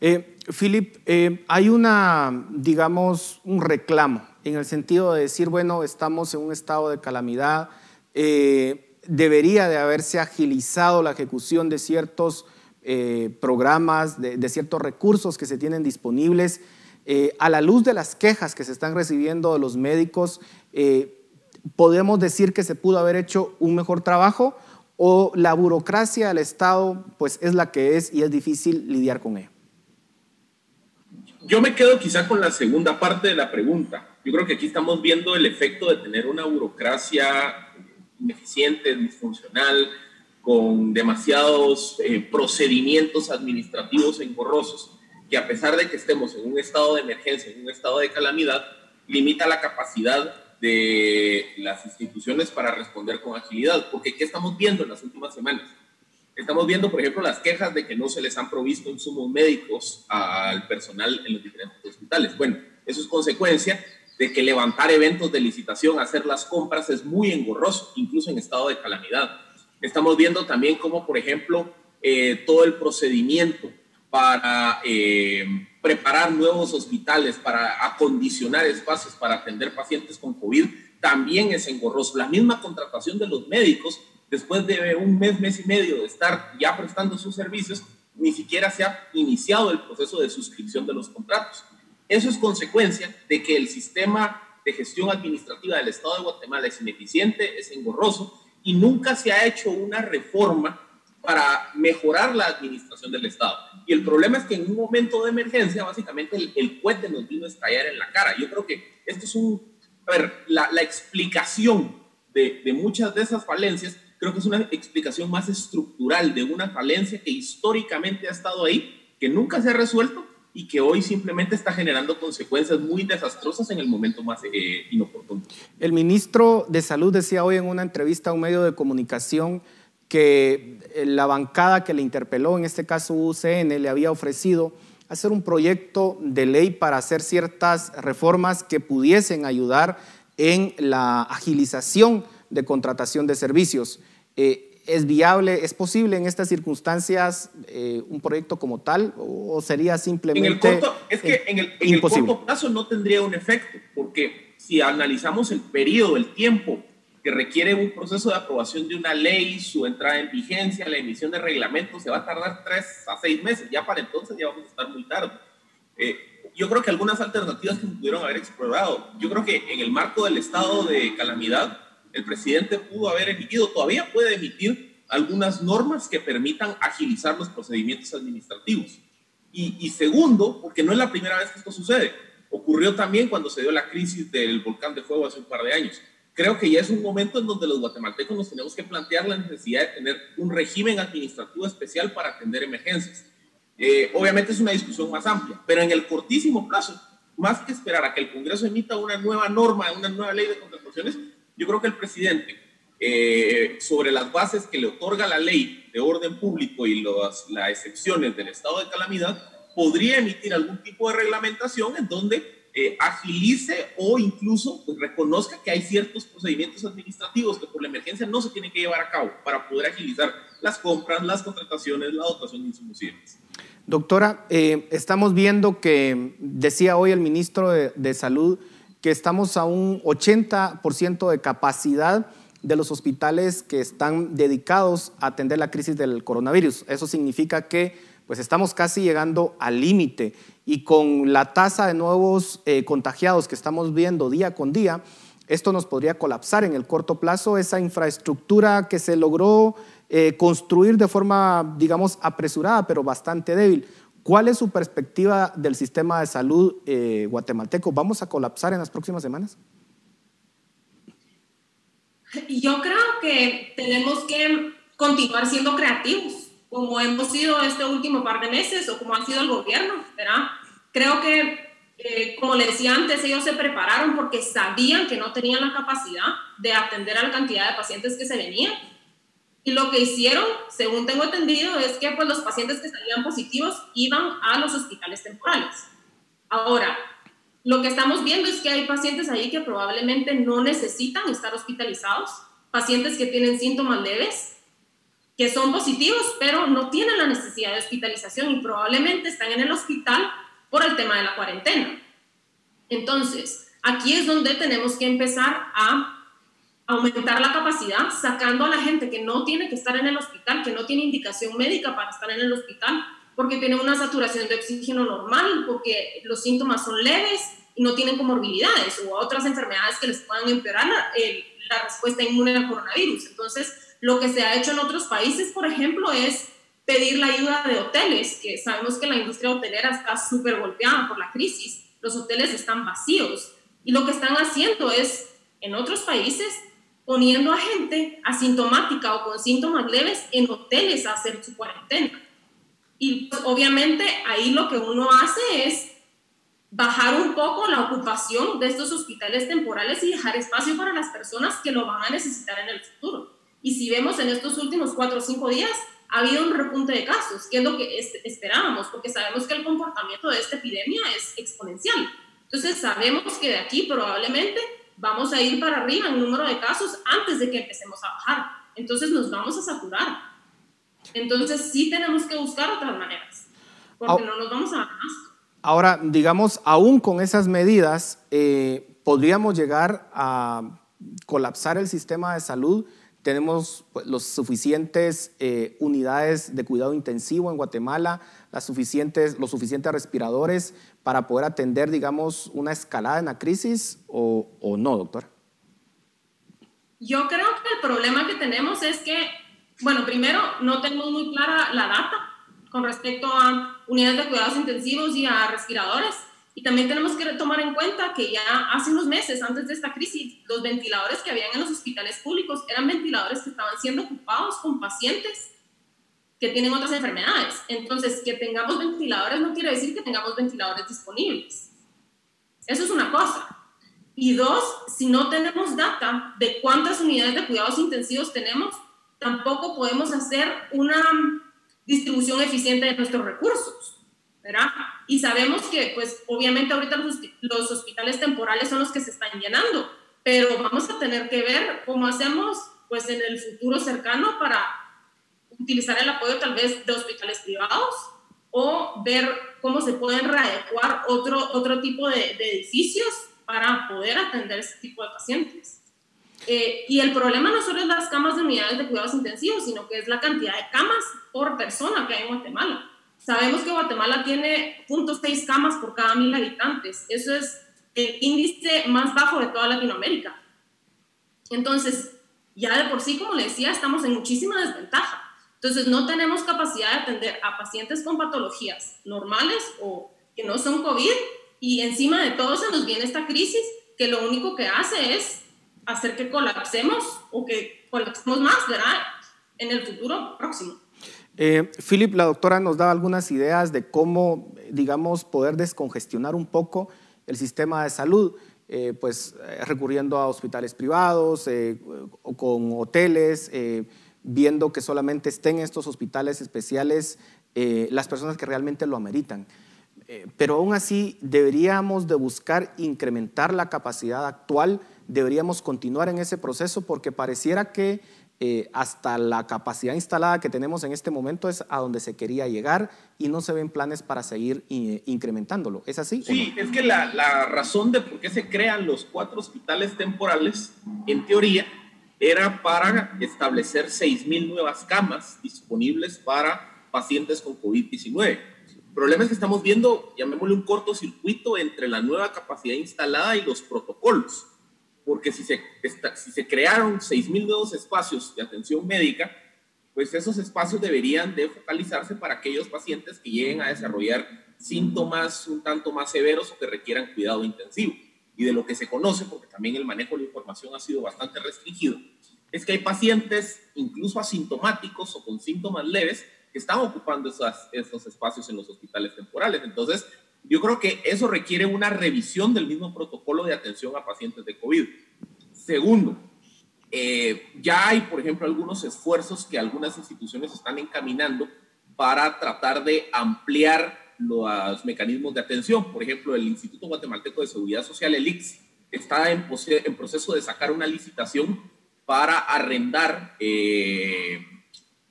Eh, Philip, eh, hay una, digamos, un reclamo en el sentido de decir, bueno, estamos en un estado de calamidad, eh, debería de haberse agilizado la ejecución de ciertos programas, de, ciertos recursos que se tienen disponibles. A la luz de las quejas que se están recibiendo de los médicos, ¿podemos decir que se pudo haber hecho un mejor trabajo o la burocracia del Estado pues, es la que es y es difícil lidiar con ella? Yo me quedo quizá con la segunda parte de la pregunta. Yo creo que aquí estamos viendo el efecto de tener una burocracia ineficiente, disfuncional, con demasiados eh, procedimientos administrativos engorrosos, que a pesar de que estemos en un estado de emergencia, en un estado de calamidad, limita la capacidad de las instituciones para responder con agilidad. Porque ¿qué estamos viendo en las últimas semanas? Estamos viendo, por ejemplo, las quejas de que no se les han provisto insumos médicos al personal en los diferentes hospitales. Bueno, eso es consecuencia de que levantar eventos de licitación, hacer las compras es muy engorroso, incluso en estado de calamidad. Estamos viendo también cómo, por ejemplo, eh, todo el procedimiento para eh, preparar nuevos hospitales, para acondicionar espacios para atender pacientes con COVID, también es engorroso. La misma contratación de los médicos, después de un mes, mes y medio de estar ya prestando sus servicios, ni siquiera se ha iniciado el proceso de suscripción de los contratos. Eso es consecuencia de que el sistema de gestión administrativa del Estado de Guatemala es ineficiente, es engorroso y nunca se ha hecho una reforma para mejorar la administración del Estado. Y el problema es que en un momento de emergencia, básicamente el, el cohete nos vino a estallar en la cara. Yo creo que esto es un, a ver, la, explicación de muchas de esas falencias, creo que es una explicación más estructural de una falencia que históricamente ha estado ahí, que nunca se ha resuelto y que hoy simplemente está generando consecuencias muy desastrosas en el momento más eh, inoportuno. El ministro de Salud decía hoy en una entrevista a un medio de comunicación que eh, la bancada que le interpeló, en este caso UCN, le había ofrecido hacer un proyecto de ley para hacer ciertas reformas que pudiesen ayudar en la agilización de contratación de servicios. Eh, ¿Es viable, es posible en estas circunstancias eh, un proyecto como tal o sería simplemente... En el corto, es que en el, en el corto plazo no tendría un efecto, porque si analizamos el periodo, el tiempo que requiere un proceso de aprobación de una ley, su entrada en vigencia, la emisión de reglamentos, se va a tardar tres a seis meses. Ya para entonces ya vamos a estar muy tarde. Eh, yo creo que algunas alternativas que pudieron haber explorado, yo creo que en el marco del estado de calamidad, el presidente pudo haber emitido, todavía puede emitir algunas normas que permitan agilizar los procedimientos administrativos. Y, segundo, porque no es la primera vez que esto sucede, ocurrió también cuando se dio la crisis del volcán de fuego hace un par de años creo que ya es un momento en donde los guatemaltecos nos tenemos que plantear la necesidad de tener un régimen administrativo especial para atender emergencias. Eh, obviamente es una discusión más amplia, pero en el cortísimo plazo, más que esperar a que el Congreso emita una nueva norma, una nueva ley de contrataciones, yo creo que el presidente, eh, sobre las bases que le otorga la ley de orden público y las excepciones del estado de calamidad, podría emitir algún tipo de reglamentación en donde eh, agilice o incluso pues, reconozca que hay ciertos procedimientos administrativos que por la emergencia no se tienen que llevar a cabo para poder agilizar las compras, las contrataciones, la dotación de insumos Doctora, eh, estamos viendo que decía hoy el ministro de, de Salud que estamos a un 80% de capacidad de los hospitales que están dedicados a atender la crisis del coronavirus. Eso significa que pues estamos casi llegando al límite y con la tasa de nuevos eh, contagiados que estamos viendo día con día, esto nos podría colapsar en el corto plazo esa infraestructura que se logró eh, construir de forma, digamos, apresurada, pero bastante débil. ¿Cuál es su perspectiva del sistema de salud eh, guatemalteco? ¿Vamos a colapsar en las próximas semanas? Yo creo que tenemos que continuar siendo creativos como hemos sido este último par de meses o como ha sido el gobierno, ¿verdad? Creo que, eh, como le decía antes, ellos se prepararon porque sabían que no tenían la capacidad de atender a la cantidad de pacientes que se venían. Y lo que hicieron, según tengo entendido, es que pues, los pacientes que salían positivos iban a los hospitales temporales. Ahora, lo que estamos viendo es que hay pacientes ahí que probablemente no necesitan estar hospitalizados, pacientes que tienen síntomas leves, que son positivos, pero no tienen la necesidad de hospitalización y probablemente están en el hospital por el tema de la cuarentena. Entonces, aquí es donde tenemos que empezar a aumentar la capacidad, sacando a la gente que no tiene que estar en el hospital, que no tiene indicación médica para estar en el hospital, porque tiene una saturación de oxígeno normal, porque los síntomas son leves y no tienen comorbilidades o otras enfermedades que les puedan empeorar la, la respuesta inmune al coronavirus. Entonces, lo que se ha hecho en otros países, por ejemplo, es pedir la ayuda de hoteles, que sabemos que la industria hotelera está súper golpeada por la crisis. Los hoteles están vacíos. Y lo que están haciendo es, en otros países, poniendo a gente asintomática o con síntomas leves en hoteles a hacer su cuarentena. Y pues, obviamente ahí lo que uno hace es bajar un poco la ocupación de estos hospitales temporales y dejar espacio para las personas que lo van a necesitar en el futuro. Y si vemos en estos últimos cuatro o cinco días, ha habido un repunte de casos, que es lo que esperábamos, porque sabemos que el comportamiento de esta epidemia es exponencial. Entonces sabemos que de aquí probablemente vamos a ir para arriba en número de casos antes de que empecemos a bajar. Entonces nos vamos a saturar. Entonces sí tenemos que buscar otras maneras, porque no nos vamos a más. Ahora, digamos, aún con esas medidas, eh, podríamos llegar a colapsar el sistema de salud tenemos pues, los suficientes eh, unidades de cuidado intensivo en Guatemala, las suficientes, los suficientes respiradores para poder atender, digamos, una escalada en la crisis o, o no, doctor? Yo creo que el problema que tenemos es que Bueno, primero, no tenemos muy clara la data con respecto a unidades de cuidados intensivos y a respiradores. Y también tenemos que tomar en cuenta que ya hace unos meses, antes de esta crisis, los ventiladores que habían en los hospitales públicos eran ventiladores que estaban siendo ocupados con pacientes que tienen otras enfermedades. Entonces, que tengamos ventiladores no quiere decir que tengamos ventiladores disponibles. Eso es una cosa. Y dos, si no tenemos data de cuántas unidades de cuidados intensivos tenemos, tampoco podemos hacer una distribución eficiente de nuestros recursos, Y sabemos que, pues, obviamente ahorita los, hospitales temporales son los que se están llenando, pero vamos a tener que ver cómo hacemos, pues, en el futuro cercano para utilizar el apoyo tal vez de hospitales privados o ver cómo se pueden readecuar otro, otro tipo de, de edificios para poder atender ese tipo de pacientes. Eh, y el problema no solo es las camas de unidades de cuidados intensivos, sino que es la cantidad de camas por persona que hay en Guatemala. Sabemos que Guatemala tiene 0.6 camas por cada mil habitantes. Eso es el índice más bajo de toda Latinoamérica. Entonces, ya de por sí, como le decía, estamos en muchísima desventaja. Entonces, no tenemos capacidad de atender a pacientes con patologías normales o que no son COVID. Y encima de todo se nos viene esta crisis que lo único que hace es hacer que colapsemos o que colapsemos más, ¿verdad? En el futuro próximo. Eh, Philip, la doctora nos daba algunas ideas de cómo, digamos, poder descongestionar un poco el sistema de salud, eh, pues eh, recurriendo a hospitales privados o con hoteles, viendo que solamente estén estos hospitales especiales las personas que realmente lo ameritan. pero aún así deberíamos de buscar incrementar la capacidad actual deberíamos continuar en ese proceso porque pareciera que eh, hasta la capacidad instalada que tenemos en este momento es a donde se quería llegar y no se ven planes para seguir eh, incrementándolo. ¿Es así? Sí, es que la, la, razón de por qué se crean los cuatro hospitales temporales, en teoría, era para establecer 6.000 nuevas camas disponibles para pacientes con COVID-19. El problema es que estamos viendo, llamémosle un cortocircuito entre la nueva capacidad instalada y los protocolos porque si se, si se crearon 6.000 nuevos espacios de atención médica, pues esos espacios deberían de focalizarse para aquellos pacientes que lleguen a desarrollar síntomas un tanto más severos o que requieran cuidado intensivo. Y de lo que se conoce, porque también el manejo de la información ha sido bastante restringido, es que hay pacientes incluso asintomáticos o con síntomas leves que están ocupando esos, esos espacios en los hospitales temporales. Entonces, yo creo que eso requiere una revisión del mismo protocolo de atención a pacientes de COVID. Segundo, eh, ya hay, por ejemplo, algunos esfuerzos que algunas instituciones están encaminando para tratar de ampliar los mecanismos de atención. Por ejemplo, el Instituto Guatemalteco de Seguridad Social, el IX, está en, proceso de sacar una licitación para arrendar eh,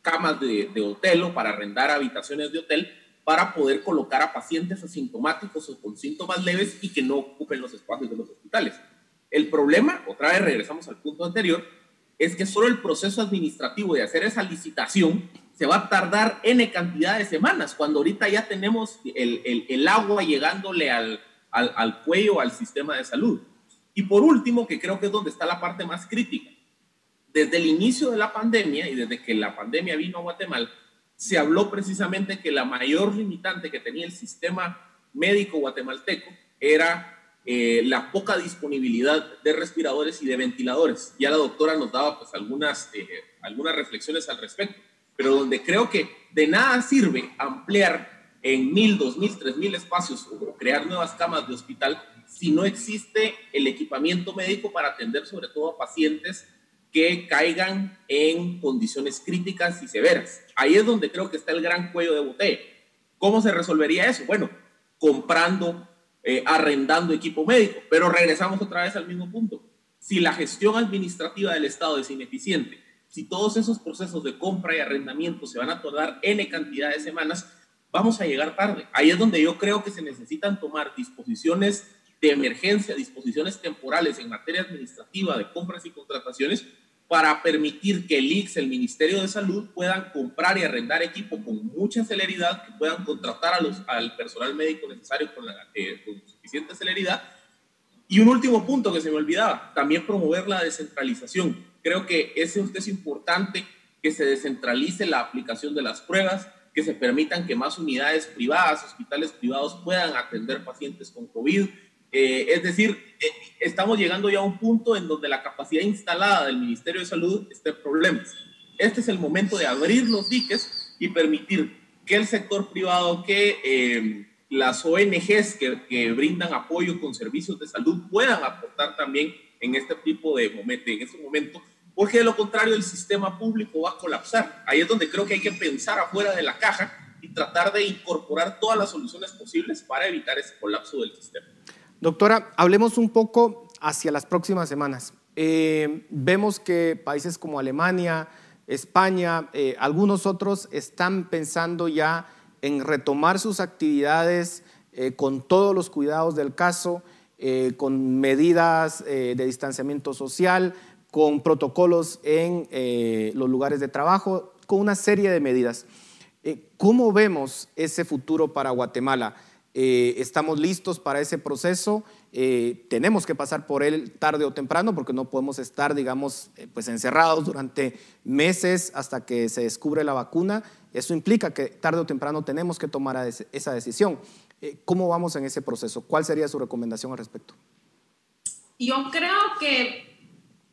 camas de hotel o para arrendar habitaciones de hotel para poder colocar a pacientes asintomáticos o con síntomas leves y que no ocupen los espacios de los hospitales. El problema, otra vez regresamos al punto anterior, es que solo el proceso administrativo de hacer esa licitación se va a tardar N cantidad de semanas, cuando ahorita ya tenemos el, el, el agua llegándole al, al, al cuello al sistema de salud. Y por último, que creo que es donde está la parte más crítica, desde el inicio de la pandemia y desde que la pandemia vino a Guatemala, se habló precisamente que la mayor limitante que tenía el sistema médico guatemalteco era eh, la poca disponibilidad de respiradores y de ventiladores. Ya la doctora nos daba pues algunas, eh, algunas reflexiones al respecto, pero donde creo que de nada sirve ampliar en mil, dos mil, tres mil espacios o crear nuevas camas de hospital si no existe el equipamiento médico para atender sobre todo a pacientes que caigan en condiciones críticas y severas. Ahí es donde creo que está el gran cuello de botella. ¿Cómo se resolvería eso? Bueno, comprando, eh, arrendando equipo médico, pero regresamos otra vez al mismo punto. Si la gestión administrativa del Estado es ineficiente, si todos esos procesos de compra y arrendamiento se van a tardar N cantidad de semanas, vamos a llegar tarde. Ahí es donde yo creo que se necesitan tomar disposiciones de emergencia, disposiciones temporales en materia administrativa de compras y contrataciones para permitir que el IX, el Ministerio de Salud, puedan comprar y arrendar equipo con mucha celeridad, que puedan contratar al personal médico necesario con, eh, con suficiente celeridad. Y un último punto que se me olvidaba, también promover la descentralización. Creo que ese es importante que se descentralice la aplicación de las pruebas, que se permitan que más unidades privadas, hospitales privados puedan atender pacientes con COVID. Eh, es decir, eh, estamos llegando ya a un punto en donde la capacidad instalada del Ministerio de Salud está en problemas. Este es el momento de abrir los diques y permitir que el sector privado, que eh, las ONGs que, que, brindan apoyo con servicios de salud puedan aportar también en este tipo de momento, en este momento porque de lo contrario el sistema público va a colapsar. Ahí es donde creo que hay que pensar afuera de la caja y tratar de incorporar todas las soluciones posibles para evitar ese colapso del sistema. Doctora, hablemos un poco hacia las próximas semanas. Eh, vemos que países como Alemania, España, eh, algunos otros están pensando ya en retomar sus actividades eh, con todos los cuidados del caso, con medidas de distanciamiento social, con protocolos en los lugares de trabajo, con una serie de medidas. ¿Cómo vemos ese futuro para Guatemala? Eh, ¿Estamos listos para ese proceso? tenemos que pasar por él tarde o temprano porque no podemos estar, digamos, pues encerrados durante meses hasta que se descubre la vacuna. Eso implica que tarde o temprano tenemos que tomar esa decisión. ¿Cómo vamos en ese proceso? ¿Cuál sería su recomendación al respecto? Yo creo que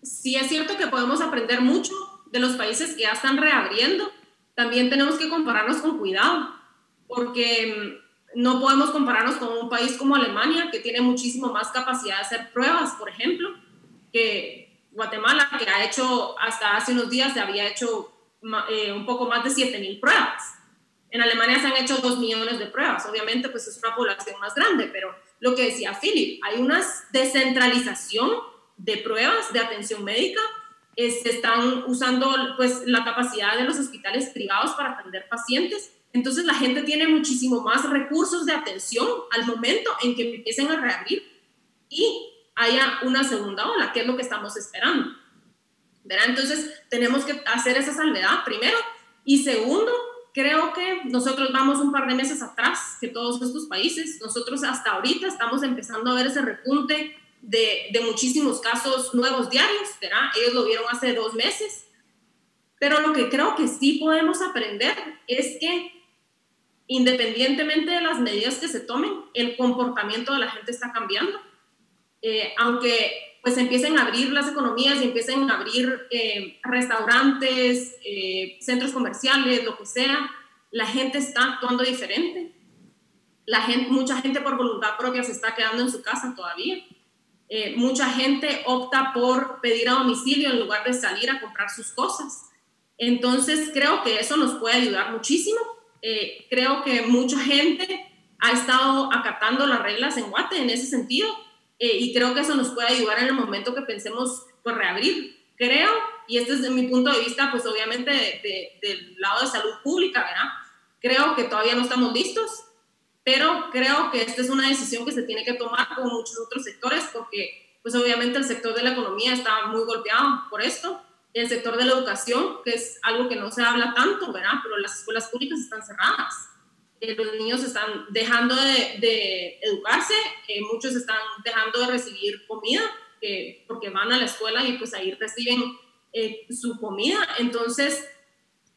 sí es cierto que podemos aprender mucho de los países que ya están reabriendo. También tenemos que compararnos con cuidado, porque mm, no podemos compararnos con un país como Alemania, que tiene muchísimo más capacidad de hacer pruebas, por ejemplo, que Guatemala, que ha hecho, hasta hace unos días se había hecho eh, un poco más de 7.000 pruebas. En Alemania se han hecho 2 millones de pruebas. Obviamente, pues es una población más grande, pero lo que decía Philip, hay una descentralización de pruebas de atención médica, se están usando pues la capacidad de los hospitales privados para atender pacientes. Entonces la gente tiene muchísimo más recursos de atención al momento en que empiecen a reabrir y haya una segunda ola, que es lo que estamos esperando. ¿Verdad? Entonces tenemos que hacer esa salvedad primero y segundo, creo que nosotros vamos un par de meses atrás que todos estos países. Nosotros hasta ahorita estamos empezando a ver ese repunte de, de muchísimos casos nuevos diarios, ¿verdad? Ellos lo vieron hace dos meses. Pero lo que creo que sí podemos aprender es que independientemente de las medidas que se tomen, el comportamiento de la gente está cambiando. Eh, aunque pues empiecen a abrir las economías y empiecen a abrir eh, restaurantes, eh, centros comerciales, lo que sea, la gente está actuando diferente. Mucha gente por voluntad propia se está quedando en su casa todavía. Mucha gente opta por pedir a domicilio en lugar de salir a comprar sus cosas. Entonces creo que eso nos puede ayudar muchísimo. Eh, creo que mucha gente ha estado acatando las reglas en Guate en ese sentido eh, y creo que eso nos puede ayudar en el momento que pensemos por reabrir. Creo, y este es de mi punto de vista, pues obviamente del lado de salud pública, ¿verdad? Creo que todavía no estamos listos, pero creo que esta es una decisión que se tiene que tomar con muchos otros sectores porque pues obviamente el sector de la economía está muy golpeado por esto, el sector de la educación, que es algo que no se habla tanto, ¿verdad? Pero las escuelas públicas están cerradas, eh, los niños están dejando de, educarse, eh, muchos están dejando de recibir comida eh, porque van a la escuela y pues ahí reciben su comida, entonces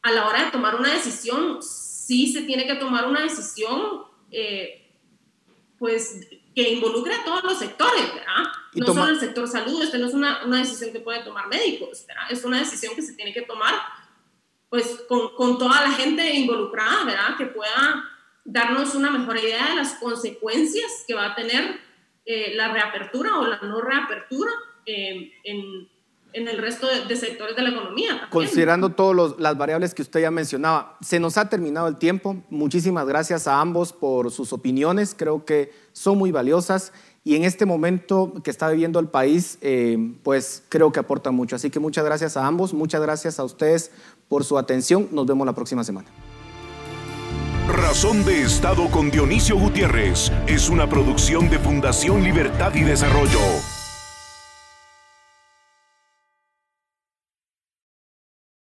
a la hora de tomar una decisión, sí se tiene que tomar una decisión eh, pues que involucre a todos los sectores, ¿verdad? No solo el sector salud, esta no es una, una, decisión que puede tomar médicos, ¿verdad? Es una decisión que se tiene que tomar pues con, con, toda la gente involucrada, ¿verdad? Que pueda darnos una mejor idea de las consecuencias que va a tener eh, la reapertura o la no reapertura eh, en, en el resto de, sectores de la economía. Considerando todas las variables que usted ya mencionaba, se nos ha terminado el tiempo. Muchísimas gracias a ambos por sus opiniones, creo que son muy valiosas y en este momento que está viviendo el país, eh, pues creo que aportan mucho. Así que muchas gracias a ambos, muchas gracias a ustedes por su atención. Nos vemos la próxima semana. Razón de Estado con Dionisio Gutiérrez es una producción de Fundación Libertad y Desarrollo.